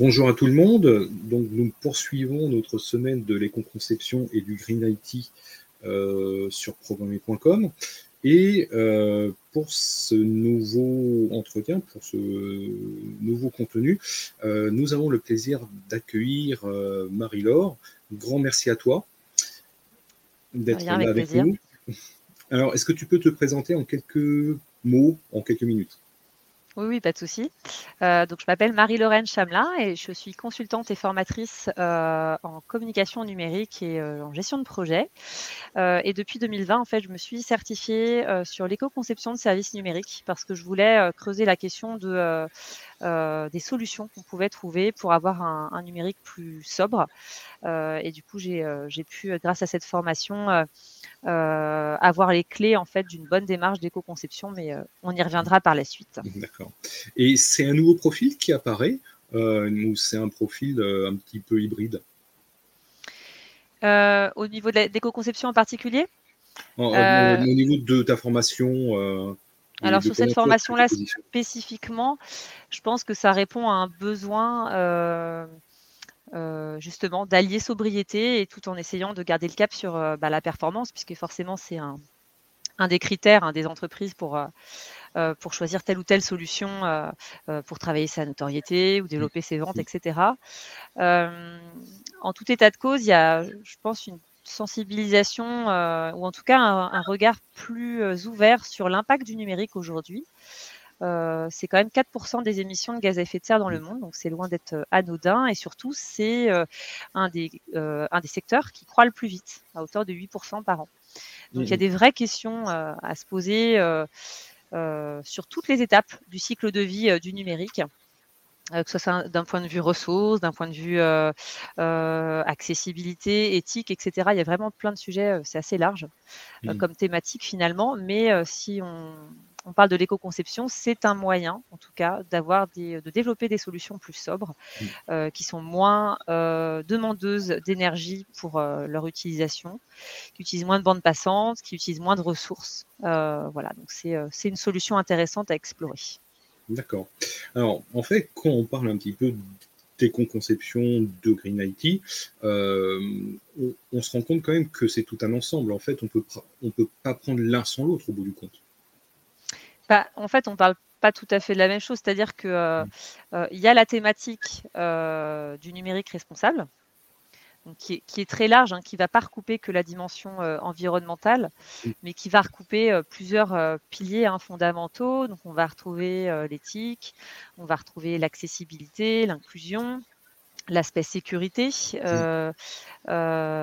Bonjour à tout le monde. Donc, nous poursuivons notre semaine de l'éco-conception et du Green IT euh, sur programmer.com. Et euh, pour ce nouveau entretien, pour ce nouveau contenu, euh, nous avons le plaisir d'accueillir Marie-Laure. Grand merci à toi d'être là avec nous. Alors, est-ce que tu peux te présenter en quelques mots, en quelques minutes? Oui, oui, pas de souci. Euh, donc, je m'appelle Marie-Lorraine Chamelin et je suis consultante et formatrice euh, en communication numérique et euh, en gestion de projet. et depuis 2020, en fait, je me suis certifiée sur l'éco-conception de services numériques parce que je voulais creuser la question de, des solutions qu'on pouvait trouver pour avoir un, un numérique plus sobre. et du coup, j'ai pu, grâce à cette formation, euh, avoir les clés en fait d'une bonne démarche d'éco-conception, mais euh, on y reviendra par la suite. D'accord. Et c'est un nouveau profil qui apparaît euh, ou c'est un profil un petit peu hybride? Au niveau de l'éco-conception en particulier? Au niveau de ta formation alors sur cette formation-là spécifiquement, je pense que ça répond à un besoin euh, justement d'allier sobriété et tout en essayant de garder le cap sur euh, bah, la performance, puisque forcément c'est un, des critères hein, des entreprises pour, euh, pour choisir telle ou telle solution pour travailler sa notoriété ou développer ses ventes, etc. en tout état de cause, il y a, je pense, une sensibilisation ou en tout cas un regard plus ouvert sur l'impact du numérique aujourd'hui. Euh, c'est quand même 4% des émissions de gaz à effet de serre dans le monde, donc c'est loin d'être euh, anodin. Et surtout, c'est euh, un, des, un des secteurs qui croît le plus vite, à hauteur de 8% par an. Donc il y a des vraies questions à se poser sur toutes les étapes du cycle de vie du numérique. Que ce soit d'un point de vue ressources, d'un point de vue accessibilité, éthique, etc. Il y a vraiment plein de sujets, c'est assez large mmh. comme thématique finalement, mais si on, on parle de l'éco-conception, c'est un moyen, en tout cas, d'avoir de développer des solutions plus sobres, mmh. euh, qui sont moins euh, demandeuses d'énergie pour euh, leur utilisation, qui utilisent moins de bandes passantes, qui utilisent moins de ressources. voilà, donc c'est une solution intéressante à explorer. D'accord. Alors, en fait, quand on parle un petit peu d'éco-conception de Green IT, on, on, se rend compte quand même que c'est tout un ensemble. En fait, on peut, on peut pas prendre l'un sans l'autre au bout du compte. Bah, en fait, on ne parle pas tout à fait de la même chose. C'est-à-dire qu'il euh, mmh. euh, y a la thématique euh, du numérique responsable, qui, est, très large, hein, qui ne va pas recouper que la dimension environnementale, mmh. mais qui va recouper plusieurs piliers hein, fondamentaux. Donc, on va retrouver l'éthique, on va retrouver l'accessibilité, l'inclusion, l'aspect sécurité, mmh.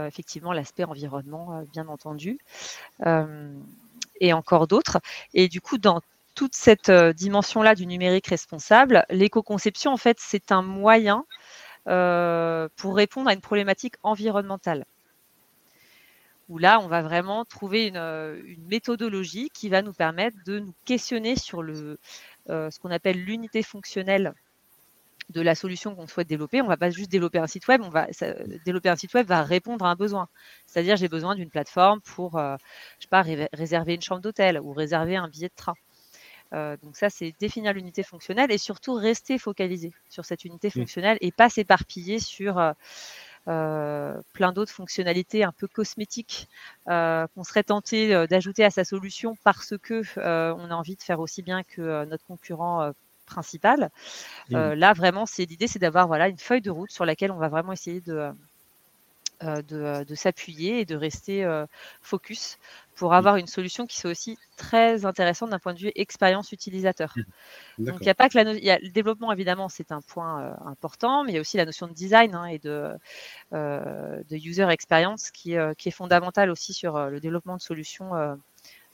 effectivement l'aspect environnement, bien entendu, et encore d'autres. Et du coup, dans toute cette euh, dimension-là du numérique responsable, l'éco-conception, en fait, c'est un moyen euh, pour répondre à une problématique environnementale. Où là, on va vraiment trouver une, euh, méthodologie qui va nous permettre de nous questionner sur le, ce qu'on appelle l'unité fonctionnelle de la solution qu'on souhaite développer. On ne va pas juste développer un site web, développer un site web va répondre à un besoin. C'est-à-dire j'ai besoin d'une plateforme pour, je sais pas, réserver une chambre d'hôtel ou réserver un billet de train. Euh, donc ça, c'est définir l'unité fonctionnelle et surtout rester focalisé sur cette unité mmh. fonctionnelle et pas s'éparpiller sur euh, euh, plein d'autres fonctionnalités un peu cosmétiques qu'on serait tenté d'ajouter à sa solution parce que on a envie de faire aussi bien que notre concurrent principal. Mmh. là, vraiment, c'est l'idée, c'est d'avoir voilà une feuille de route sur laquelle on va vraiment essayer de euh, euh, de, s'appuyer et de rester euh, focus pour mmh. avoir une solution qui soit aussi très intéressante d'un point de vue expérience utilisateur. Mmh. Donc il n'y a pas que la y a, le développement évidemment c'est un point important, mais il y a aussi la notion de design hein, et de, de user experience qui, qui est fondamentale aussi sur le développement de solutions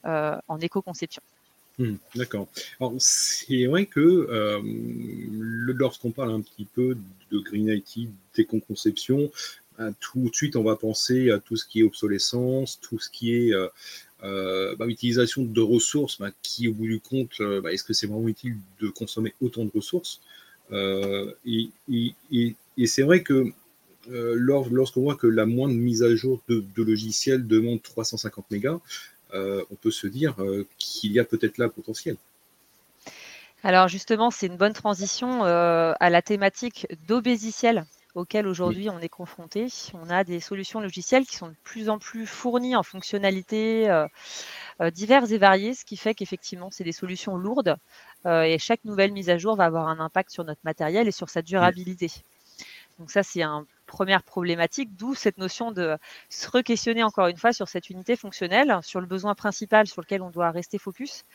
en éco-conception. Mmh, d'accord. Alors, c'est vrai que lorsqu'on parle un petit peu de Green IT, d'éco-conception, tout de suite, on va penser à tout ce qui est obsolescence, tout ce qui est euh, euh, bah, utilisation de ressources, bah, qui au bout du compte, euh, bah, est-ce que c'est vraiment utile de consommer autant de ressources Et, c'est vrai que lorsqu'on voit que la moindre mise à jour de, de logiciel demande 350 mégas, on peut se dire qu'il y a peut-être là potentiel. Alors justement, c'est une bonne transition à la thématique d'obésiciel auquel aujourd'hui on est confronté. On a des solutions logicielles qui sont de plus en plus fournies en fonctionnalités euh, euh, diverses et variées, ce qui fait qu'effectivement, c'est des solutions lourdes euh, et chaque nouvelle mise à jour va avoir un impact sur notre matériel et sur sa durabilité. Donc ça, c'est un première problématique, d'où cette notion de se re-questionner encore une fois sur cette unité fonctionnelle, sur le besoin principal sur lequel on doit rester focus,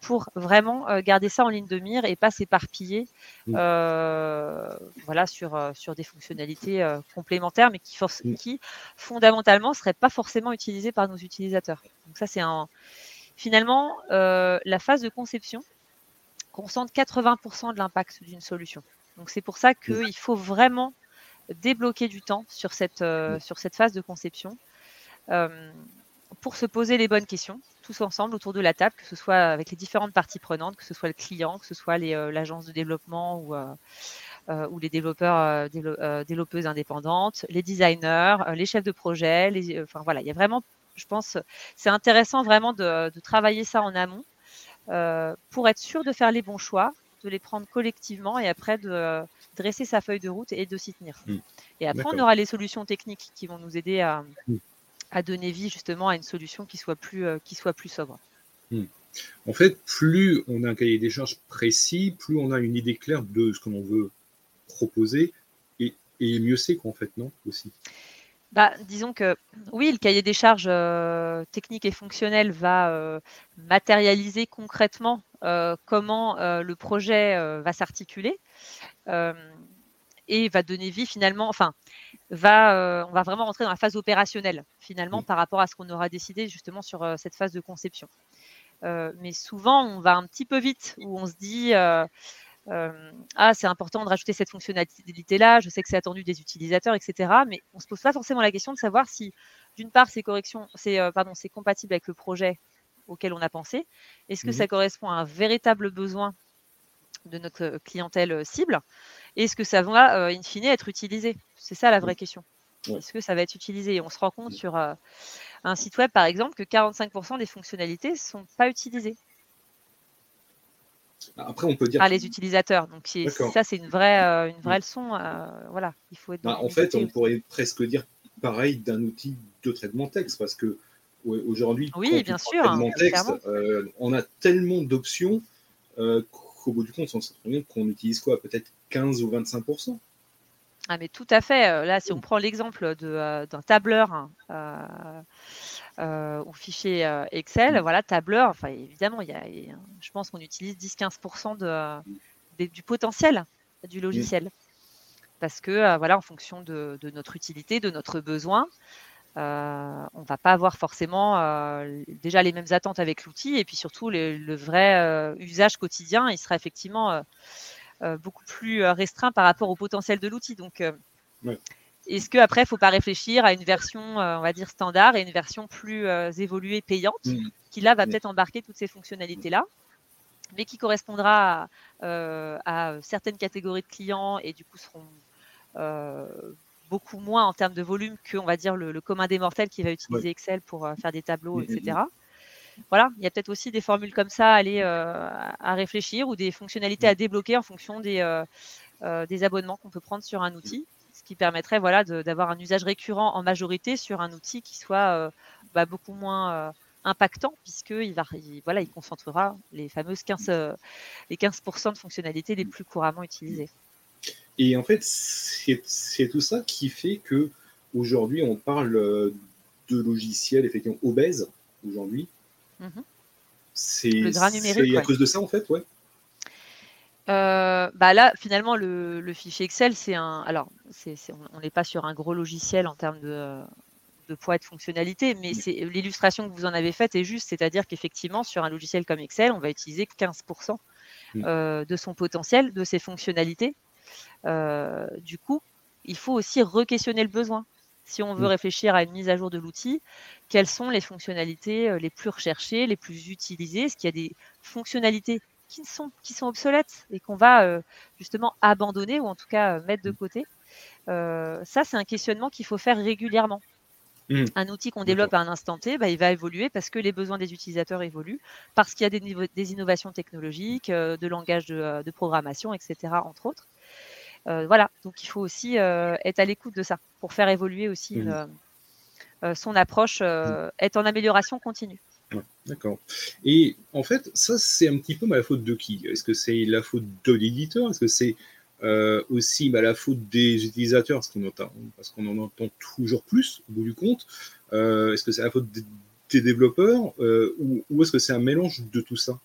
pour vraiment euh, garder ça en ligne de mire et pas s'éparpiller euh, voilà, sur, euh, sur des fonctionnalités complémentaires, mais qui, qui fondamentalement ne seraient pas forcément utilisées par nos utilisateurs. Donc ça, c'est un... Finalement, la phase de conception concentre 80% de l'impact d'une solution. Donc c'est pour ça qu'il faut vraiment débloquer du temps sur cette, euh, sur cette phase de conception euh, pour se poser les bonnes questions, tous ensemble autour de la table, que ce soit avec les différentes parties prenantes, que ce soit le client, que ce soit euh, l'agence de développement ou, ou les développeurs, développeuses indépendantes, les designers, les chefs de projet. Les, enfin voilà, il y a vraiment, je pense, c'est intéressant vraiment de, de, travailler ça en amont pour être sûr de faire les bons choix de les prendre collectivement et après de dresser sa feuille de route et de s'y tenir. Hmm. Et après, on aura les solutions techniques qui vont nous aider à, hmm. à, donner vie justement à une solution qui soit plus, euh, qui soit plus sobre. Hmm. En fait, plus on a un cahier des charges précis, plus on a une idée claire de ce que l'on veut proposer et, et mieux c'est qu'en fait, non Aussi? Bah, disons que oui, le cahier des charges euh, techniques et fonctionnelles va euh, matérialiser concrètement euh, comment le projet va s'articuler et va donner vie finalement, enfin, va, on va vraiment rentrer dans la phase opérationnelle finalement par rapport à ce qu'on aura décidé justement sur cette phase de conception. mais souvent, on va un petit peu vite où on se dit ah, c'est important de rajouter cette fonctionnalité-là, je sais que c'est attendu des utilisateurs, etc. Mais on ne se pose pas forcément la question de savoir si, d'une part, ces corrections, c'est pardon, c'est compatible avec le projet auquel on a pensé. Est-ce que ça mmh correspond à un véritable besoin de notre clientèle cible? Est-ce que ça va, in fine, être utilisé? C'est ça la vraie question. Est-ce que ça va être utilisé? Et on se rend compte sur un site web, par exemple, que 45% des fonctionnalités ne sont pas utilisées. Après, on peut dire. Par les utilisateurs. Donc, ça, c'est une vraie, euh, une vraie leçon. Euh, voilà, il faut être. Bah, en fait, on pourrait presque dire pareil d'un outil de traitement texte parce que aujourd'hui, oui, bien sûr, hein, texte, euh, on a tellement d'options qu'au bout du compte, on se rend compte qu'on utilise quoi Peut-être 15 ou 25% ah mais tout à fait. Là, si on prend l'exemple d'un tableur, hein, euh, ou fichier euh, Excel, voilà, tableur, enfin évidemment, il y a, je pense qu'on utilise 10-15% de, du potentiel du logiciel. Parce que, euh, voilà, en fonction de, notre utilité, de notre besoin, on ne va pas avoir forcément déjà les mêmes attentes avec l'outil et puis surtout le vrai usage quotidien, il sera effectivement beaucoup plus restreint par rapport au potentiel de l'outil. Donc, est-ce qu'après, il ne faut pas réfléchir à une version, euh, on va dire, standard et une version plus euh, évoluée, payante, mm. qui là va peut-être embarquer toutes ces fonctionnalités-là, mais qui correspondra euh, à, certaines catégories de clients et du coup seront beaucoup moins en termes de volume que, on va dire, le, commun des mortels qui va utiliser Excel pour faire des tableaux, mm, mm, etc. Voilà, il y a peut-être aussi des formules comme ça à aller à réfléchir ou des fonctionnalités à débloquer en fonction des, des abonnements qu'on peut prendre sur un outil qui permettrait voilà, d'avoir un usage récurrent en majorité sur un outil qui soit euh, bah, beaucoup moins euh, impactant puisqu'il va, voilà, il concentrera les fameuses 15, euh, les 15% de fonctionnalités les plus couramment utilisées. Et en fait, c'est tout ça qui fait que aujourd'hui on parle de logiciels effectivement obèses aujourd'hui. Mm-hmm. C'est à cause de ça en fait, ouais. Euh, bah là, finalement, le, fichier Excel, c'est un. Alors, on n'est pas sur un gros logiciel en termes de, poids et de fonctionnalité, mais c'est l'illustration que vous en avez faite est juste, c'est-à-dire qu'effectivement, sur un logiciel comme Excel, on va utiliser 15% mm. euh, de son potentiel, de ses fonctionnalités. Euh, du coup, il faut aussi re-questionner le besoin. Si on veut mm. réfléchir à une mise à jour de l'outil, quelles sont les fonctionnalités les plus recherchées, les plus utilisées? Est-ce qu'il y a des fonctionnalités qui sont, qui sont obsolètes et qu'on va euh, justement abandonner ou en tout cas euh, mettre de mmh. côté? Euh, ça, c'est un questionnement qu'il faut faire régulièrement. Mmh. Un outil qu'on développe à un instant T, bah, il va évoluer parce que les besoins des utilisateurs évoluent, parce qu'il y a des, des innovations technologiques, euh, de langage de, de, programmation, etc., entre autres. Euh, voilà, donc il faut aussi euh, être à l'écoute de ça pour faire évoluer aussi mmh. son approche, être en amélioration continue. D'accord. Et en fait, ça, c'est un petit peu la faute de qui? Est-ce que c'est la faute de l'éditeur? Est-ce que c'est aussi bah, la faute des utilisateurs? Parce qu'on en entend toujours plus au bout du compte. Est-ce que c'est la faute des, développeurs? Ou est-ce que c'est un mélange de tout ça?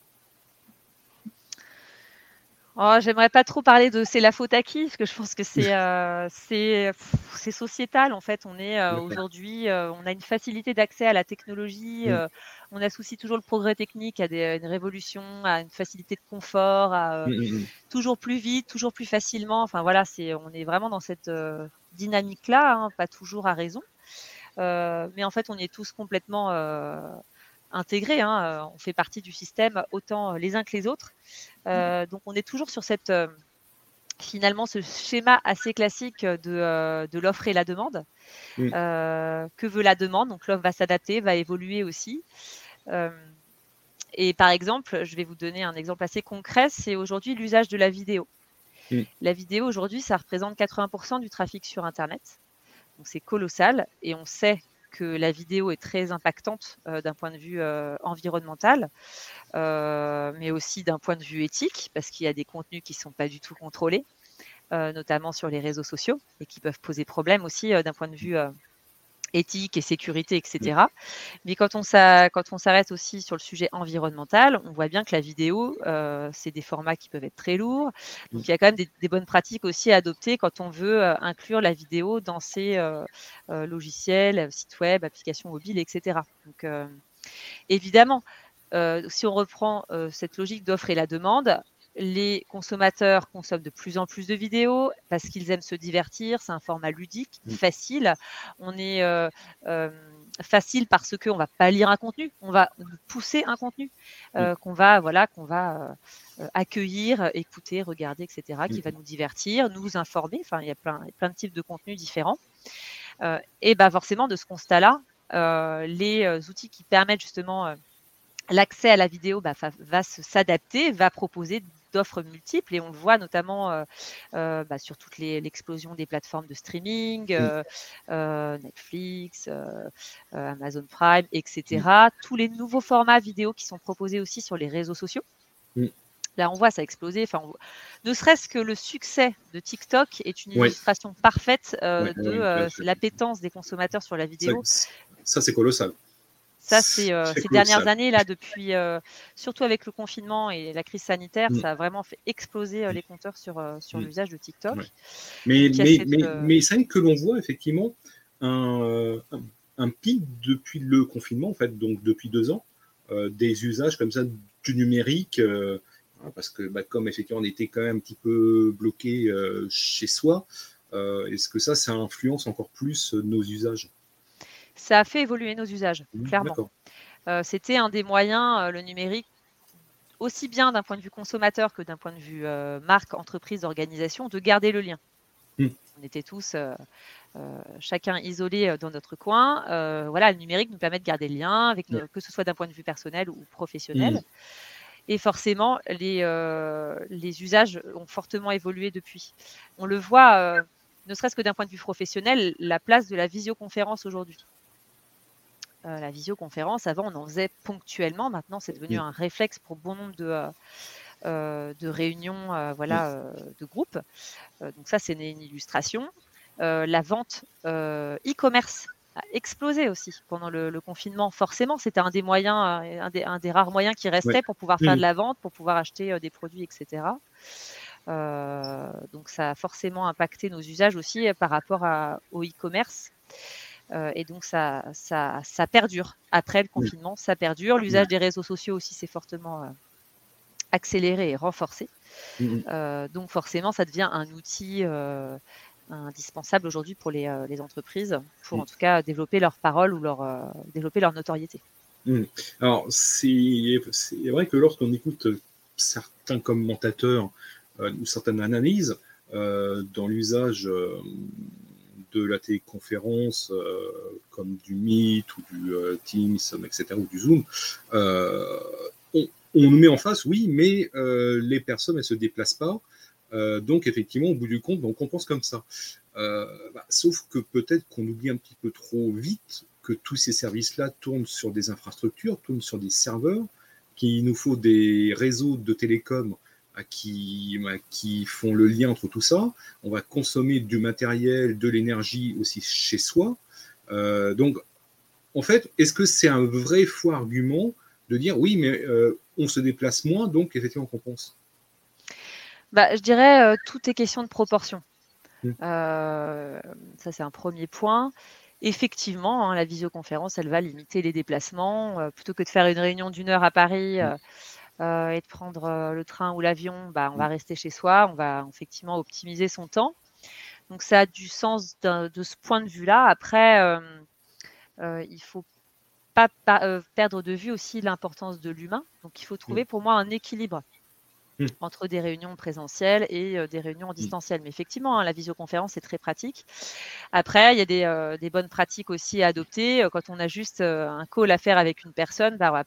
Oh, j'aimerais pas trop parler de c'est la faute à qui, parce que je pense que c'est euh, c'est sociétal en fait. On est euh, aujourd'hui, euh, on a une facilité d'accès à la technologie, mmh. on associe toujours le progrès technique à, des, une révolution, à une facilité de confort, à mmh, mmh, toujours plus vite, toujours plus facilement. Enfin voilà, c'est on est vraiment dans cette dynamique là, hein, pas toujours à raison, mais en fait on est tous complètement intégrés. Hein, euh, on fait partie du système autant les uns que les autres. Euh, donc on est toujours sur cette euh, finalement ce schéma assez classique de, de l'offre et la demande. que veut la demande? Donc l'offre va s'adapter, va évoluer aussi. et par exemple, je vais vous donner un exemple assez concret, c'est aujourd'hui l'usage de la vidéo. La vidéo aujourd'hui, ça représente 80% du trafic sur Internet. Donc c'est colossal et on sait que la vidéo est très impactante euh, d'un point de vue euh, environnemental, euh, mais aussi d'un point de vue éthique, parce qu'il y a des contenus qui ne sont pas du tout contrôlés, notamment sur les réseaux sociaux, et qui peuvent poser problème aussi d'un point de vue éthique et sécurité, etc. Mais quand on, s'arrête aussi sur le sujet environnemental, on voit bien que la vidéo, euh, c'est des formats qui peuvent être très lourds. Donc, il y a quand même des, bonnes pratiques aussi à adopter quand on veut euh, inclure la vidéo dans ses euh, logiciels, sites web, applications mobiles, etc. Donc, évidemment, si on reprend cette logique d'offre et la demande, les consommateurs consomment de plus en plus de vidéos parce qu'ils aiment se divertir. C'est un format ludique, mmh. facile. On est euh, euh, facile parce qu'on va pas lire un contenu, on va pousser un contenu euh, qu'on va voilà qu'on va accueillir, écouter, regarder, etc. Qui mmh. va nous divertir, nous informer. Enfin, il y a plein, plein de types de contenus différents. et bah forcément de ce constat-là, les outils qui permettent justement l'accès à la vidéo bah, va s'adapter, va proposer d'offres multiples et on le voit notamment euh, euh, bah, sur toute l'explosion des plateformes de streaming, euh, Netflix, Amazon Prime, etc. Tous les nouveaux formats vidéo qui sont proposés aussi sur les réseaux sociaux. Là, on voit ça exploser. Enfin, ne serait-ce que le succès de TikTok est une illustration parfaite de l'appétence des consommateurs sur la vidéo. ça c'est colossal. Ça, c'est euh, ces dernières années, là, depuis, euh, surtout avec le confinement et la crise sanitaire, mm. ça a vraiment fait exploser euh, les compteurs sur, sur mm. l'usage de TikTok. Mais, mais, mais, mais c'est que l'on voit effectivement un, un, pic depuis le confinement, en fait, donc depuis deux ans, des usages comme ça du numérique. Hein, parce que bah, comme effectivement on était quand même un petit peu bloqué chez soi, est-ce que ça, ça influence encore plus nos usages? Ça a fait évoluer nos usages, mmh, clairement. Euh, c'était un des moyens, euh, le numérique, aussi bien d'un point de vue consommateur que d'un point de vue euh, marque, entreprise, organisation, de garder le lien. Mmh. On était tous, chacun isolé dans notre coin. voilà, le numérique nous permet de garder le lien, avec que ce soit d'un point de vue personnel ou professionnel. Mmh. Et forcément, les, les usages ont fortement évolué depuis. On le voit, ne serait-ce que d'un point de vue professionnel, la place de la visioconférence aujourd'hui. Euh, la visioconférence. Avant, on en faisait ponctuellement. Maintenant, c'est devenu un réflexe pour bon nombre de, euh, euh, de réunions voilà, de groupe. donc ça, c'est une, illustration. la vente e-commerce a explosé aussi pendant le, confinement. Forcément, c'était un des moyens, un des, un des, rares moyens qui restait pour pouvoir faire de la vente, pour pouvoir acheter des produits, etc. donc ça a forcément impacté nos usages aussi par rapport à, au e-commerce. Euh, et donc, ça, ça, ça, perdure. Après le confinement, ça perdure. L'usage des réseaux sociaux aussi s'est fortement euh, accéléré et renforcé. Euh, donc, forcément, ça devient un outil indispensable aujourd'hui pour les, les, entreprises, pour en tout cas développer leur parole ou leur, développer leur notoriété. Alors, c'est vrai que lorsqu'on écoute certains commentateurs ou certaines analyses dans l'usage de la téléconférence, comme du Meet ou du Teams, etc., ou du Zoom, on, nous met en face, oui, mais les personnes, elles ne se déplacent pas. donc, effectivement, au bout du compte, on compense comme ça. Bah, sauf que peut-être qu'on oublie un petit peu trop vite que tous ces services-là tournent sur des infrastructures, tournent sur des serveurs, qu'il nous faut des réseaux de télécom qui, qui font le lien entre tout ça. On va consommer du matériel, de l'énergie aussi chez soi. Euh, donc, en fait, est-ce que c'est un vrai faux argument de dire oui, mais euh, on se déplace moins, donc effectivement, on compense bah, Je dirais euh, tout est question de proportion. Mmh. ça, c'est un premier point effectivement, hein, la visioconférence, elle va limiter les déplacements. plutôt que de faire une réunion d'une heure à Paris, mmh. Euh, et de prendre euh, le train ou l'avion, bah, on va mmh. rester chez soi, on va effectivement optimiser son temps. Donc ça a du sens de, ce point de vue-là. Après, euh, il ne faut pas, perdre de vue aussi l'importance de l'humain. Donc il faut trouver mmh. pour moi un équilibre mmh. entre des réunions présentielles et des réunions en distanciel. Mais effectivement, hein, la visioconférence est très pratique. Après, il y a des, des, bonnes pratiques aussi à adopter. Quand on a juste un call à faire avec une personne, bah, on va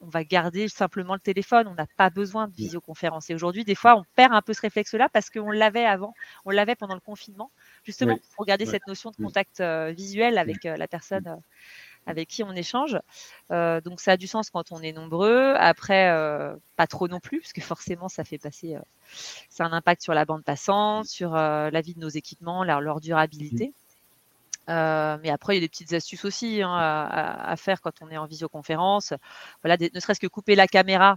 on va garder simplement le téléphone. On n'a pas besoin de visioconférence. Et aujourd'hui, des fois, on perd un peu ce réflexe-là parce qu'on l'avait avant, on l'avait pendant le confinement, justement pour garder cette notion de contact euh, visuel avec euh, la personne euh, avec qui on échange. donc ça a du sens quand on est nombreux. Après, pas trop non plus, parce que forcément, ça fait passer, c'est un impact sur la bande passante, sur la vie de nos équipements, leur durabilité. Euh, mais après, il y a des petites astuces aussi hein, à, faire quand on est en visioconférence. Voilà, ne serait-ce que couper la caméra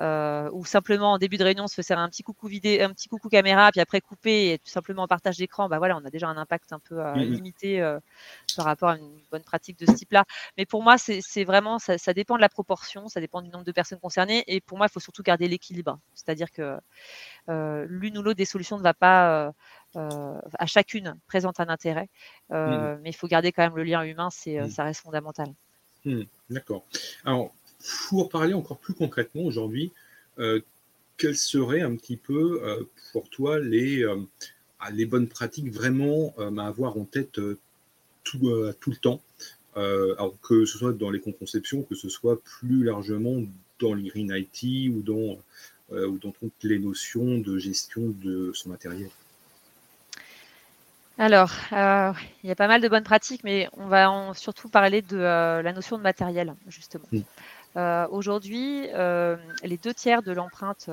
euh, ou simplement en début de réunion se faire un petit coucou vidéo, un petit coucou caméra, puis après couper et tout simplement en partage d'écran. Bah voilà, on a déjà un impact un peu euh, mmh limité par rapport à une bonne pratique de ce type-là. Mais pour moi, c'est vraiment ça, ça, dépend de la proportion, ça dépend du nombre de personnes concernées. Et pour moi, il faut surtout garder l'équilibre, c'est-à-dire que l'une ou l'autre des solutions ne va pas à chacune présente un intérêt, euh, mmh. mais il faut garder quand même le lien humain, c'est, euh, mmh. ça reste fondamental. Mmh. D'accord. Alors, pour parler encore plus concrètement aujourd'hui, quelles seraient un petit peu pour toi les, les bonnes pratiques vraiment à avoir en tête tout, tout le temps alors que ce soit dans les conceptions, que ce soit plus largement dans l'IRIN IT ou dans, ou dans toutes les notions de gestion de son matériel? Alors, euh, il y a pas mal de bonnes pratiques, mais on va surtout parler de euh, la notion de matériel, justement. Euh, aujourd'hui, les deux tiers de l'empreinte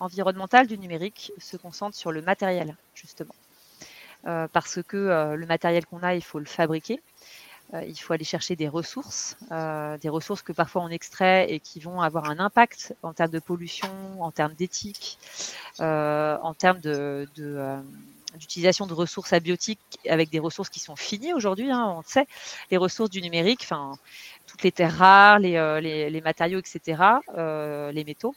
environnementale du numérique se concentrent sur le matériel, justement. parce que le matériel qu'on a, il faut le fabriquer. il faut aller chercher des ressources, des ressources que parfois on extrait et qui vont avoir un impact en termes de pollution, en termes d'éthique, en termes de, de d'utilisation de ressources abiotiques avec des ressources qui sont finies aujourd'hui. Hein, on sait, les ressources du numérique, enfin, toutes les terres rares, les, euh, les, matériaux, etc., euh, les métaux,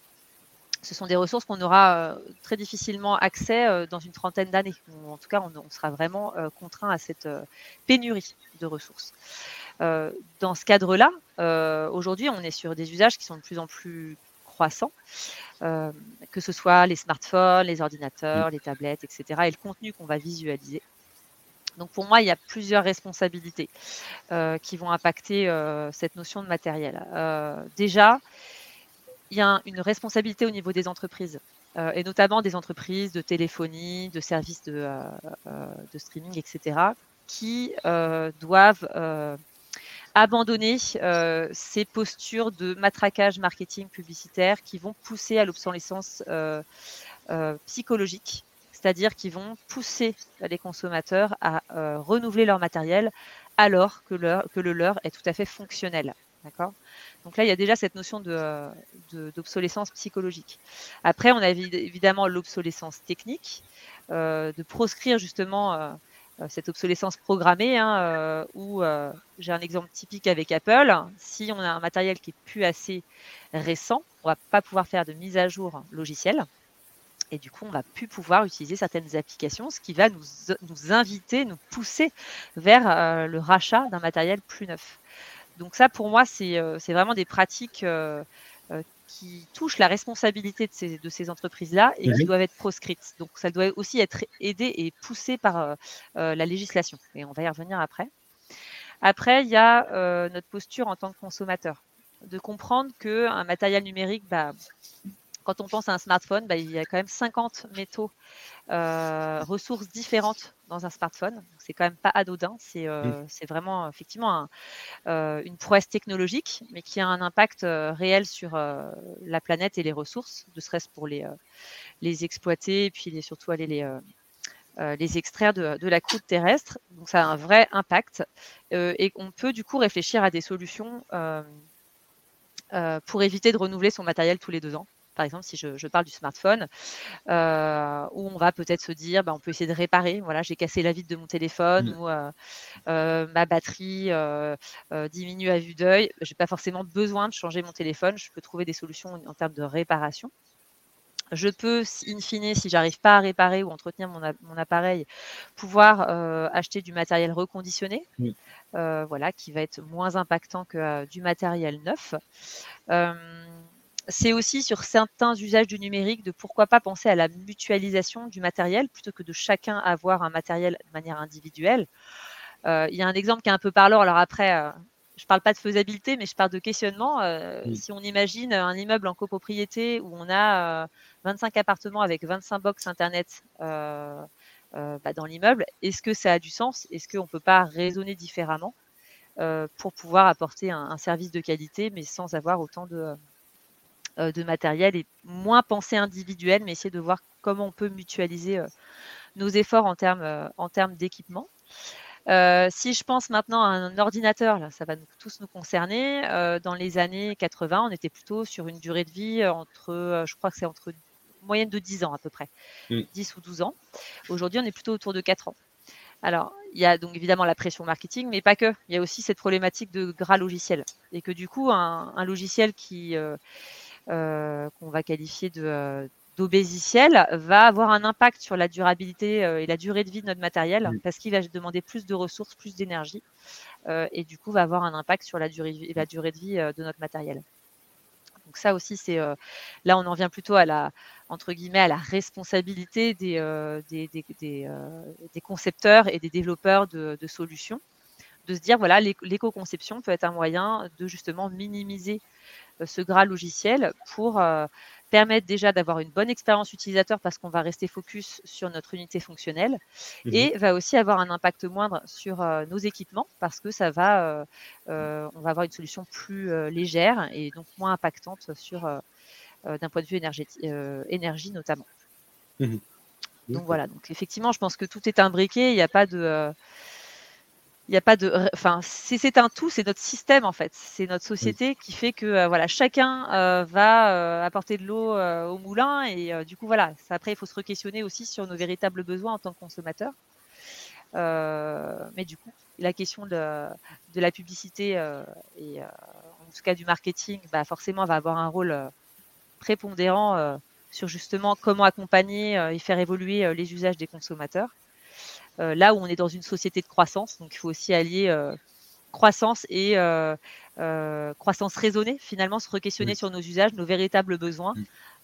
ce sont des ressources qu'on aura euh, très difficilement accès dans une trentaine d'années. En tout cas, on, sera vraiment contraint à cette pénurie de ressources. dans ce cadre-là, aujourd'hui, on est sur des usages qui sont de plus en plus croissants. Euh, que ce soit les smartphones, les ordinateurs, mm. les tablettes, etc., et le contenu qu'on va visualiser. Donc pour moi, il y a plusieurs responsabilités euh, qui vont impacter euh, cette notion de matériel. déjà, il y a une responsabilité au niveau des entreprises, et notamment des entreprises de téléphonie, de services de, de streaming, etc., qui doivent abandonner euh, ces postures de matraquage marketing publicitaire qui vont pousser à l'obsolescence euh, euh, psychologique, c'est-à-dire qui vont pousser les consommateurs à renouveler leur matériel alors que, le leur est tout à fait fonctionnel. D'accord? Donc là, il y a déjà cette notion d'obsolescence psychologique. Après, on a évidemment l'obsolescence technique, de proscrire justement cette obsolescence programmée, hein, euh, où euh, j'ai un exemple typique avec Apple, si on a un matériel qui est plus assez récent, on va pas pouvoir faire de mise à jour logicielle. Et du coup, on va plus pouvoir utiliser certaines applications, ce qui va nous, nous inviter, nous pousser vers le rachat d'un matériel plus neuf. Donc ça, pour moi, c'est vraiment des pratiques qui touchent la responsabilité de ces, de ces entreprises-là et qui Mhm. doivent être proscrites. Donc ça doit aussi être aidé et poussé par euh, euh, la législation. Et on va y revenir après. Après, il y a euh, notre posture en tant que consommateur. De comprendre qu'un matériel numérique, bah, quand on pense à un smartphone, bah, il y a quand même 50 métaux, euh, ressources différentes dans un smartphone. C'est quand même pas anodin. C'est euh, c'est vraiment effectivement un, euh, une prouesse technologique, mais qui a un impact réel sur la planète et les ressources, de serait-ce pour les, les exploiter et puis les, surtout aller les, les extraire de, de la croûte terrestre. Donc ça a un vrai impact et on peut du coup réfléchir à des solutions pour éviter de renouveler son matériel tous les deux ans. Par exemple, si je, je parle du smartphone, euh, où on va peut-être se dire, bah, on peut essayer de réparer. Voilà, j'ai cassé la vitre de mon téléphone Mmh. ou euh, euh, ma batterie diminue à vue d'œil. J'ai pas forcément besoin de changer mon téléphone. Je peux trouver des solutions en termes de réparation. Je peux, in fine, si j'arrive pas à réparer ou entretenir mon, appareil, pouvoir euh, acheter du matériel reconditionné, Oui. euh, voilà, qui va être moins impactant que euh, du matériel neuf. C'est aussi sur certains usages du numérique de pourquoi pas penser à la mutualisation du matériel plutôt que de chacun avoir un matériel de manière individuelle. Euh, Il y a un exemple qui est un peu parlant. Alors après, euh, je parle pas de faisabilité, mais je parle de questionnement. Euh, Oui. Si on imagine un immeuble en copropriété où on a euh, 25 appartements avec 25 box internet bah, dans l'immeuble, est-ce que ça a du sens? Est-ce qu'on peut pas raisonner différemment pour pouvoir apporter un, un service de qualité, mais sans avoir autant de, de matériel et moins penser individuel, mais essayer de voir comment on peut mutualiser euh, nos efforts en termes euh, en termes d'équipement. Euh, si je pense maintenant à un ordinateur, là, ça va nous- tous nous concerner. euh, dans les années 80, on était plutôt sur une durée de vie entre, euh, je crois que c'est entre moyenne de 10 ans à peu près, Mm. 10 ou 12 ans. Aujourd'hui, on est plutôt autour de 4 ans. Alors, il y a donc évidemment la pression marketing, mais pas que. Il y a aussi cette problématique de gras logiciel. Et que du coup, un, un logiciel qui euh, euh, qu'on va qualifier de euh, d'obésiciel va avoir un impact sur la durabilité euh, et la durée de vie de notre matériel parce qu'il va demander plus de ressources, plus d'énergie euh, et du coup va avoir un impact sur la durée, la durée de vie euh, de notre matériel. Donc ça aussi, c'est euh, là on en vient plutôt à la entre guillemets à la responsabilité des euh, des, des, des, euh, des concepteurs et des développeurs de, de solutions, de se dire voilà l'éco- l'éco-conception peut être un moyen de justement minimiser euh, ce gras logiciel pour euh, permettre déjà d'avoir une bonne expérience utilisateur parce qu'on va rester focus sur notre unité fonctionnelle Mhm. et va aussi avoir un impact moindre sur euh, nos équipements parce que ça va, euh, on va avoir une solution plus légère et donc moins impactante sur d'un point de vue euh, énergie notamment. Mhm. Donc voilà, donc effectivement, je pense que tout est imbriqué, il n'y a pas de il n'y a pas de, enfin, c'est un tout, c'est notre système en fait, c'est notre société qui fait que euh, voilà, chacun euh, va euh, apporter de l'eau au moulin et du coup voilà, après il faut se re-questionner aussi sur nos véritables besoins en tant que consommateur. Euh, mais du coup, la question de, de la publicité et en tout cas du marketing, bah, forcément va avoir un rôle prépondérant sur justement comment accompagner et faire évoluer les usages des consommateurs. Euh, là où on est dans une société de croissance, donc il faut aussi allier euh, croissance et euh, croissance raisonnée, finalement se re-questionner Oui. sur nos usages, nos véritables besoins,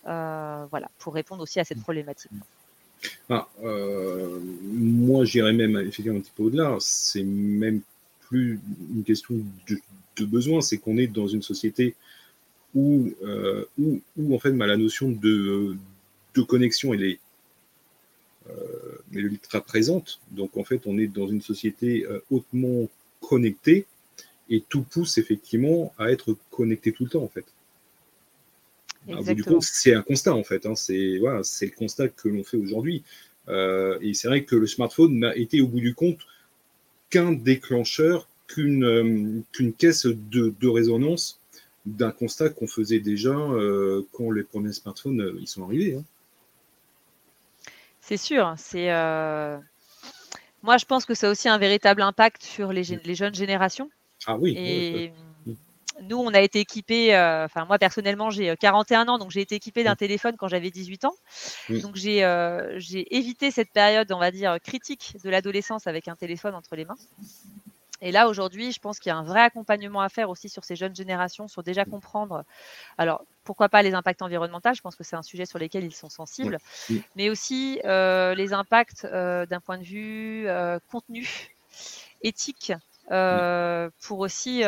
voilà, pour répondre aussi à cette problématique. Ah, euh, moi, j'irais même effectivement un petit peu au-delà. C'est même plus une question de, de besoin, c'est qu'on est dans une société où, euh, où, où, en fait, bah, la notion de, de connexion, elle est, euh, elle est ultra présente. Donc, en fait, on est dans une société euh, hautement connectée et tout pousse effectivement à être connecté tout le temps, en fait. Du coup, c'est un constat en fait. Hein. C'est voilà, c'est le constat que l'on fait aujourd'hui. Euh, et c'est vrai que le smartphone n'a été au bout du compte qu'un déclencheur, qu'une euh, qu'une caisse de, de résonance d'un constat qu'on faisait déjà euh, quand les premiers smartphones ils sont arrivés. Hein. C'est sûr. C'est euh, moi, je pense que ça a aussi un véritable impact sur les, gé- les jeunes générations. Ah oui. oui, Et Mm. nous, on a été équipés, euh, enfin moi personnellement, j'ai euh, 41 ans, donc j'ai été équipée d'un Mm. téléphone quand j'avais 18 ans. Donc j'ai euh, j'ai évité cette période, on va dire, critique de l'adolescence avec un téléphone entre les mains. Et là, aujourd'hui, je pense qu'il y a un vrai accompagnement à faire aussi sur ces jeunes générations, sur déjà comprendre. Alors, pourquoi pas les impacts environnementaux, je pense que c'est un sujet sur lequel ils sont sensibles, mais aussi les impacts d'un point de vue contenu, éthique, pour aussi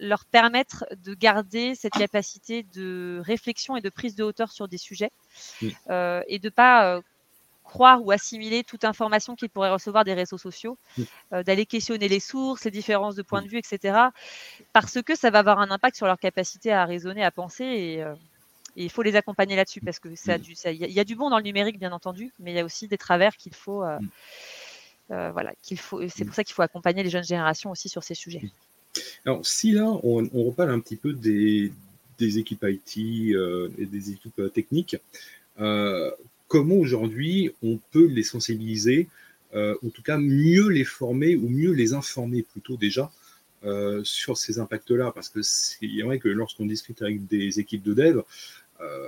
leur permettre de garder cette capacité de réflexion et de prise de hauteur sur des sujets et de pas croire ou assimiler toute information qu'ils pourraient recevoir des réseaux sociaux, euh, d'aller questionner les sources, les différences de points de vue, etc. Parce que ça va avoir un impact sur leur capacité à raisonner, à penser et, euh, il faut les accompagner là-dessus parce que ça, il y, a du bon dans le numérique bien entendu, mais il y a aussi des travers qu'il faut, euh, voilà, qu'il faut. C'est pour ça qu'il faut accompagner les jeunes générations aussi sur ces sujets. Alors si là on, reparle un petit peu des, des équipes IT et des équipes techniques comment aujourd'hui on peut les sensibiliser, euh, en tout cas mieux les former ou mieux les informer plutôt déjà euh, sur ces impacts-là, parce que c'est vrai que lorsqu'on discute avec des équipes de dev, euh,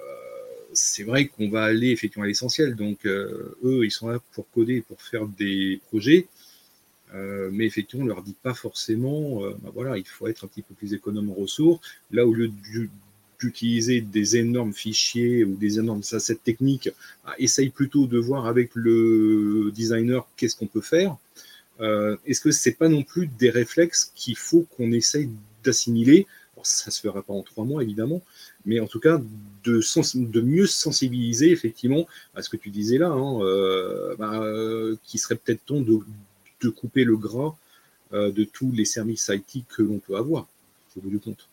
c'est vrai qu'on va aller effectivement à l'essentiel. Donc eux, ils sont là pour coder, pour faire des projets. mais effectivement, on ne leur dit pas forcément, bah voilà, il faut être un petit peu plus économe en ressources. Là, au lieu d'utiliser des énormes fichiers ou des énormes assets techniques, ah, essaye plutôt de voir avec le designer qu'est-ce qu'on peut faire. Euh, est-ce que c'est pas non plus des réflexes qu'il faut qu'on essaye d'assimiler? Ça se fera pas en trois mois évidemment, mais en tout cas de, de mieux sensibiliser effectivement à ce que tu disais là, hein, euh, bah, euh, qui serait peut-être temps de, couper le gras de tous les services IT que l'on peut avoir au bout du compte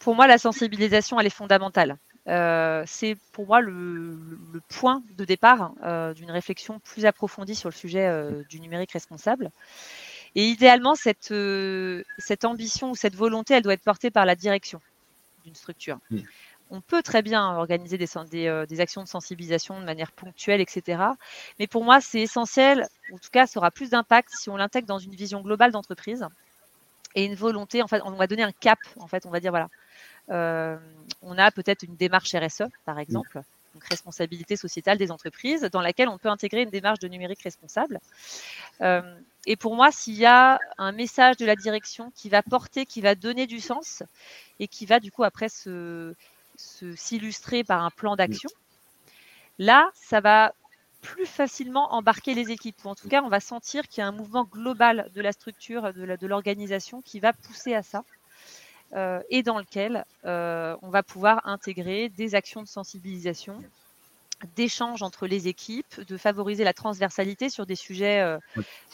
pour moi, la sensibilisation, elle est fondamentale. Euh, c'est pour moi le, point de départ euh, d'une réflexion plus approfondie sur le sujet euh, du numérique responsable. Et idéalement, cette, cette ambition ou cette volonté, elle doit être portée par la direction d'une structure. Mm. On peut très bien organiser des, des, des, actions de sensibilisation de manière ponctuelle, etc. Mais pour moi, c'est essentiel, en tout cas, ça aura plus d'impact si on l'intègre dans une vision globale d'entreprise et une volonté, en fait, on va donner un cap, en fait, on va dire, voilà, on a peut-être une démarche RSE, par exemple, donc responsabilité sociétale des entreprises, dans laquelle on peut intégrer une démarche de numérique responsable. Euh, et pour moi, s'il y a un message de la direction qui va porter, qui va donner du sens et qui va du coup après s'illustrer par un plan d'action, là, ça va plus facilement embarquer les équipes. Ou en tout cas, on va sentir qu'il y a un mouvement global de la structure, de l'organisation qui va pousser à ça. Euh, et dans lequel euh, on va pouvoir intégrer des actions de sensibilisation, d'échange entre les équipes, de favoriser la transversalité sur des sujets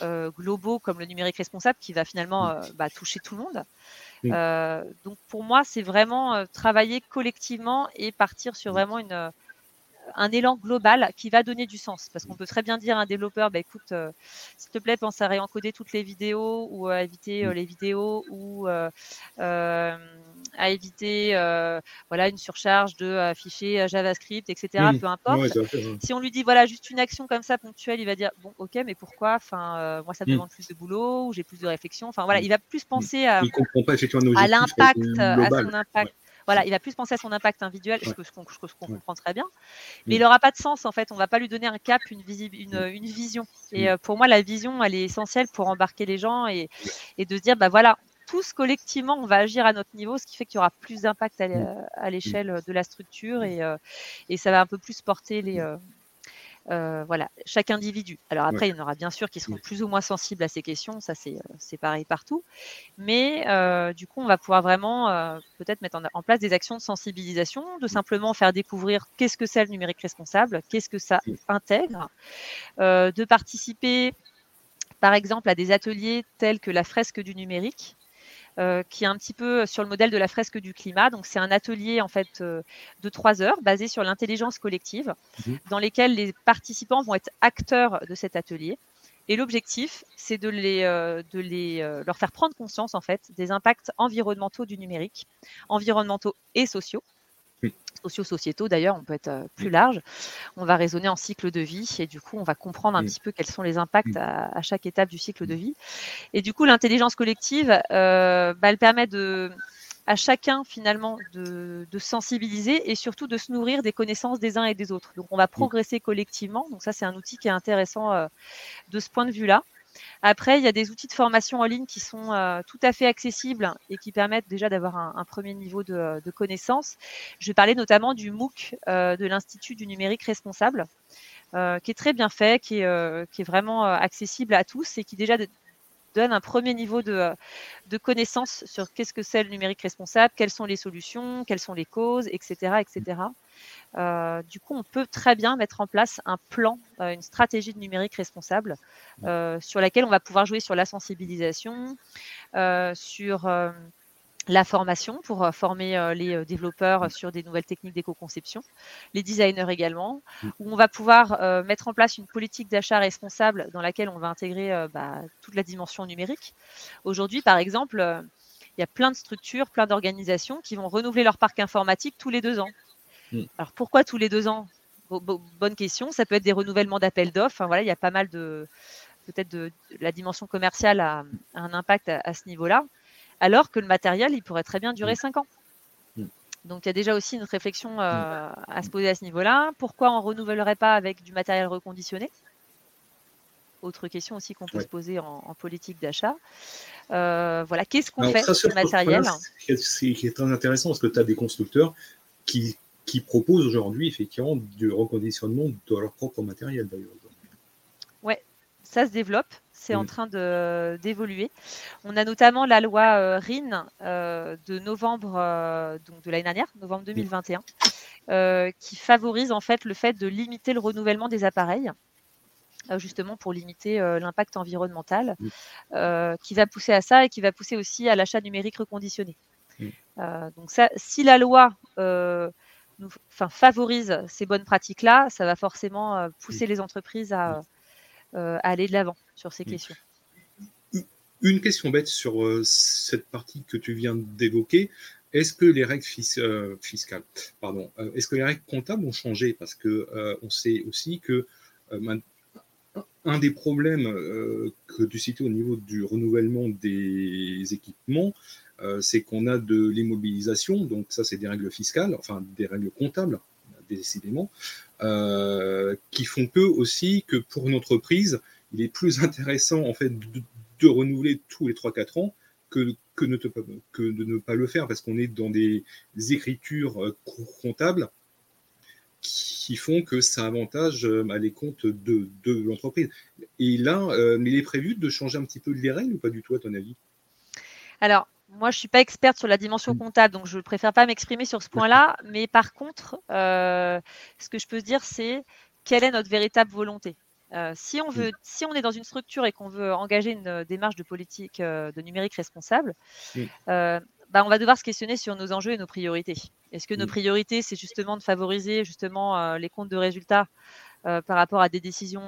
euh, globaux comme le numérique responsable qui va finalement bah, toucher tout le monde. donc pour moi, c'est vraiment travailler collectivement et partir sur vraiment une, un élan global qui va donner du sens. Parce qu'on peut très bien dire à un développeur, bah, écoute, euh, s'il te plaît, pense à réencoder toutes les vidéos ou à éviter euh, les vidéos ou euh, à éviter voilà, une surcharge de fichiers JavaScript, etc. Peu importe. si on lui dit voilà juste une action comme ça ponctuelle, il va dire bon ok mais pourquoi? Enfin moi ça me mm. demande plus de boulot ou j'ai plus de réflexion. Enfin voilà, mm. il va plus penser à, à l'impact, à son impact. Voilà, il va plus penser à son impact individuel, ce que je, comprends très bien. Mais il n'aura pas de sens, en fait. On ne va pas lui donner un cap, une, une, vision. Et euh, pour moi, la vision, elle est essentielle pour embarquer les gens et, de se dire, bah voilà, tous collectivement, on va agir à notre niveau, ce qui fait qu'il y aura plus d'impact à l'échelle de la structure et, euh, et, ça va un peu plus porter les, euh, voilà, chaque individu. Alors après, il y en aura bien sûr qui seront plus ou moins sensibles à ces questions, ça c'est euh, pareil partout. Mais euh, du coup, on va pouvoir vraiment peut-être mettre en, place des actions de sensibilisation, de simplement faire découvrir qu'est-ce que c'est le numérique responsable, qu'est-ce que ça intègre, de participer par exemple à des ateliers tels que la fresque du numérique, euh, qui est un petit peu sur le modèle de la fresque du climat. Donc, c'est un atelier en fait euh, de trois heures basé sur l'intelligence collective, mhm. dans lesquels les participants vont être acteurs de cet atelier. Et l'objectif, c'est de, les, euh, de les, leur faire prendre conscience en fait des impacts environnementaux du numérique, environnementaux et sociaux, socio-sociétaux d'ailleurs, on peut être euh, plus large. On va raisonner en cycle de vie et du coup, on va comprendre un petit peu quels sont les impacts à, chaque étape du cycle de vie. Et du coup, l'intelligence collective, euh, bah, elle permet de, à chacun finalement de, sensibiliser et surtout de se nourrir des connaissances des uns et des autres. Donc, on va progresser collectivement. Donc, ça, c'est un outil qui est intéressant euh, de ce point de vue-là. Après, il y a des outils de formation en ligne qui sont tout à fait accessibles et qui permettent déjà d'avoir un, premier niveau de, connaissance. Je vais parler notamment du MOOC de l'Institut du numérique responsable, qui est très bien fait, qui est vraiment accessible à tous et qui déjà donne un premier niveau de, de connaissance sur qu'est-ce que c'est le numérique responsable, quelles sont les solutions, quelles sont les causes, etc. etc. Euh, du coup, on peut très bien mettre en place un plan, euh, une stratégie de numérique responsable euh, sur laquelle on va pouvoir jouer sur la sensibilisation, sur la formation pour euh, former euh, les euh, développeurs sur des nouvelles techniques d'éco-conception, les designers également, mm. où on va pouvoir mettre en place une politique d'achat responsable dans laquelle on va intégrer bah, toute la dimension numérique. Aujourd'hui, par exemple, il y a plein de structures, plein d'organisations qui vont renouveler leur parc informatique tous les deux ans. Mm. Alors pourquoi tous les deux ans? Bonne question. Ça peut être des renouvellements d'appels d'offres. voilà, il y a pas mal de peut-être de, la dimension commerciale a, un impact à ce niveau-là alors que le matériel, il pourrait très bien durer 5 ans. Mm. Donc il y a déjà aussi une réflexion euh, mm. à se poser à ce niveau-là. Pourquoi on ne renouvellerait pas avec du matériel reconditionné? Autre question aussi qu'on peut se poser en, politique d'achat. Euh, voilà, qu'est-ce qu'on fait sur le matériel? C'est très intéressant parce que tu as des constructeurs qui, qui proposent aujourd'hui effectivement du reconditionnement de leur propre matériel d'ailleurs. Ouais, ça se développe c'est en train d'évoluer. On a notamment la loi euh, RIN euh, de novembre euh, donc de l'année dernière, novembre 2021, qui favorise en fait le fait de limiter le renouvellement des appareils justement pour limiter l'impact environnemental, qui va pousser à ça et qui va pousser aussi à l'achat numérique reconditionné. donc ça, si la loi nous, favorise ces bonnes pratiques-là, ça va forcément pousser les entreprises à, euh, aller de l'avant sur ces mm. questions. Une question bête sur euh, cette partie que tu viens d'évoquer. Est-ce que les règles euh, fiscales, pardon, est-ce que les règles comptables ont changé? Parce que on sait aussi que un des problèmes que tu citais au niveau du renouvellement des équipements, c'est qu'on a de l'immobilisation, donc ça c'est des règles fiscales, enfin des règles comptables, décidément, qui font peu aussi que pour une entreprise, il est plus intéressant en fait de, renouveler tous les 3-4 ans que, de ne pas le faire parce qu'on est dans des, écritures euh, comptables qui font que ça avantage euh, à les comptes de, l'entreprise. Et là, il est prévu de changer un petit peu les règles ou pas du tout à ton avis? Alors, moi, je ne suis pas experte sur la dimension mmh. comptable, donc je ne préfère pas m'exprimer sur ce point-là. Mais par contre, euh, ce que je peux dire, c'est quelle est notre véritable volonté. Euh, si, on veut, mmh. si on est dans une structure et qu'on veut engager une euh, démarche de politique de numérique responsable, bah, on va devoir se questionner sur nos enjeux et nos priorités. Est-ce que nos priorités, c'est justement de favoriser justement les comptes de résultats par rapport à des décisions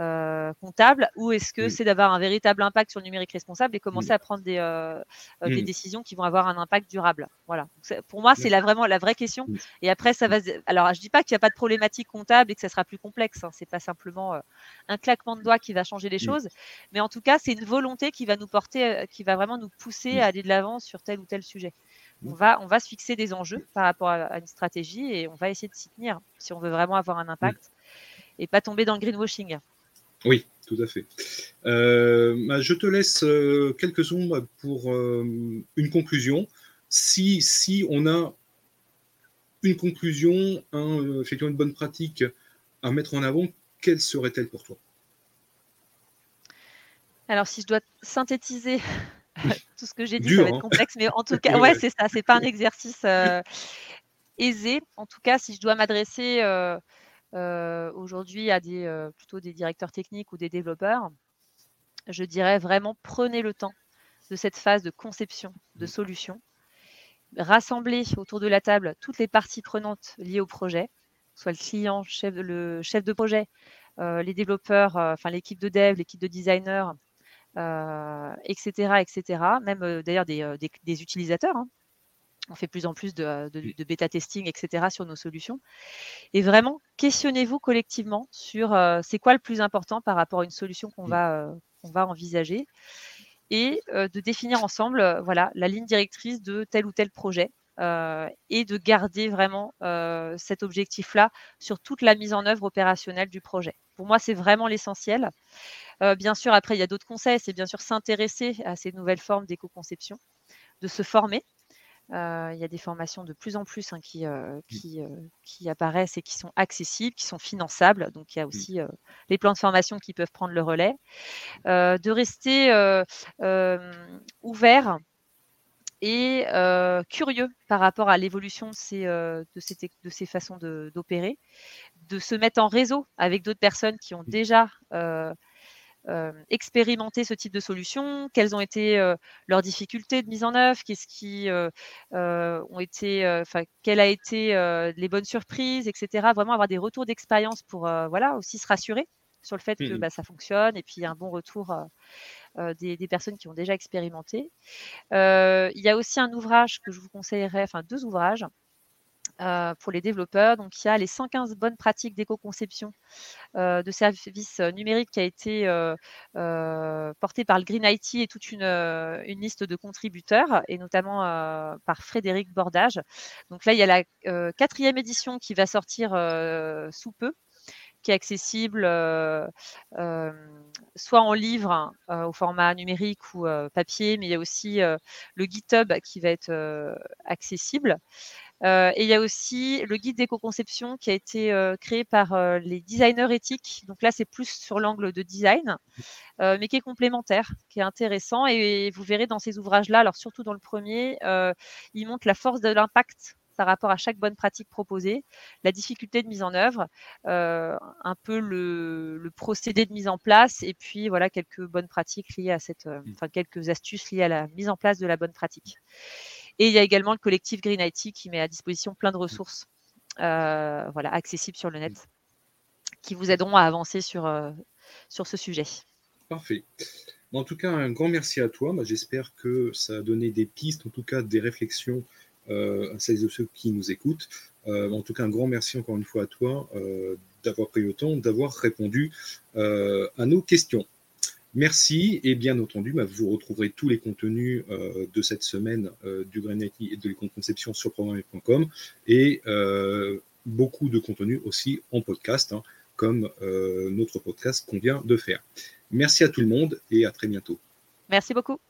euh, comptable ou est-ce que c'est d'avoir un véritable impact sur le numérique responsable et commencer à prendre des, euh, euh, des décisions qui vont avoir un impact durable? Voilà. pour moi, c'est là vraiment la vraie question. Et après, ça va. Alors, je dis pas qu'il n'y a pas de problématique comptable et que ça sera plus complexe. Hein. C'est pas simplement un claquement de doigts qui va changer les choses, mais en tout cas, c'est une volonté qui va nous porter, qui va vraiment nous pousser à aller de l'avant sur tel ou tel sujet. On va, on va se fixer des enjeux par rapport à, une stratégie et on va essayer de s'y tenir si on veut vraiment avoir un impact et pas tomber dans le greenwashing. Oui, tout à fait. Euh, bah, je te laisse euh, quelques secondes pour euh, une conclusion. Si, si on a une conclusion, un, effectivement une bonne pratique à mettre en avant, quelle serait-elle pour toi? Alors, si je dois synthétiser tout ce que j'ai dit, ça va être hein. complexe, mais en tout cas, ouais, c'est ça, c'est pas un exercice aisé. En tout cas, si je dois m'adresser euh, aujourd'hui à des, euh, plutôt des directeurs techniques ou des développeurs, je dirais vraiment prenez le temps de cette phase de conception de mmh. solutions, rassemblez autour de la table toutes les parties prenantes liées au projet, soit le client, chef, le chef de projet, euh, les développeurs, enfin l'équipe de dev, l'équipe de designer, etc., etc. Même d'ailleurs des, des, utilisateurs. Hein on fait plus en plus de, bêta testing, etc. sur nos solutions. Et vraiment, questionnez-vous collectivement sur euh, c'est quoi le plus important par rapport à une solution qu'on va, euh, va envisager et euh, de définir ensemble voilà, la ligne directrice de tel ou tel projet. et de garder vraiment cet objectif-là sur toute la mise en œuvre opérationnelle du projet. Pour moi, c'est vraiment l'essentiel. bien sûr, après, il y a d'autres conseils, c'est bien sûr s'intéresser à ces nouvelles formes d'éco-conception, de se former. Il y a des formations de plus en plus hein, qui, mmh. qui, qui, apparaissent et qui sont accessibles, qui sont finançables. Donc, il y a mmh. aussi les plans de formation qui peuvent prendre le relais. de rester ouvert et curieux par rapport à l'évolution de ces, de, ces, de ces façons d'opérer, de, se mettre en réseau avec d'autres personnes qui ont déjà expérimenté ce type de solution, quelles ont été leurs difficultés de mise en œuvre, qu'est-ce qui ont été, enfin, quelles a été les bonnes surprises, etc. Vraiment avoir des retours d'expérience pour voilà aussi se rassurer sur le fait que mmh bah, ça fonctionne et puis un bon retour des, personnes qui ont déjà expérimenté. il y a aussi un ouvrage que je vous conseillerais, enfin deux ouvrages. Pour les développeurs. Donc, il y a les 115 bonnes pratiques d'éco-conception de services numériques qui a été porté par le Green IT et toute une, liste de contributeurs, et notamment par Frédéric Bordage. Donc là, il y a la quatrième édition qui va sortir sous peu, qui est accessible euh, euh, soit en livre euh, au format numérique ou papier, mais il y a aussi le GitHub qui va être accessible. Et il y a aussi le guide d'éco-conception qui a été créé par les designers éthiques. Donc là, c'est plus sur l'angle de design, mais qui est complémentaire, qui est intéressant. Et, vous verrez dans ces ouvrages-là, alors surtout dans le premier, il montre la force de l'impact par rapport à chaque bonne pratique proposée, la difficulté de mise en œuvre, euh, un peu le, procédé de mise en place, et puis voilà quelques bonnes pratiques liées à cette, euh, mmh. enfin quelques astuces liées à la mise en place de la bonne pratique. Et il y a également le collectif Green IT qui met à disposition plein de mmh. ressources, euh, voilà, accessibles sur le net, mmh. qui vous aideront à avancer sur, sur ce sujet. Parfait. En tout cas, un grand merci à toi. J'espère que ça a donné des pistes, en tout cas des réflexions euh, à celles et ceux qui nous écoutent. Euh, en tout cas, un grand merci encore une fois à toi euh, d'avoir pris le temps, d'avoir répondu à nos questions. Merci et bien entendu, bah, vous retrouverez tous les contenus de cette semaine du Granity et de l'éco-conception sur programme.com et beaucoup de contenus aussi en podcast, hein, comme notre podcast qu'on vient de faire. Merci à tout le monde et à très bientôt. Merci beaucoup.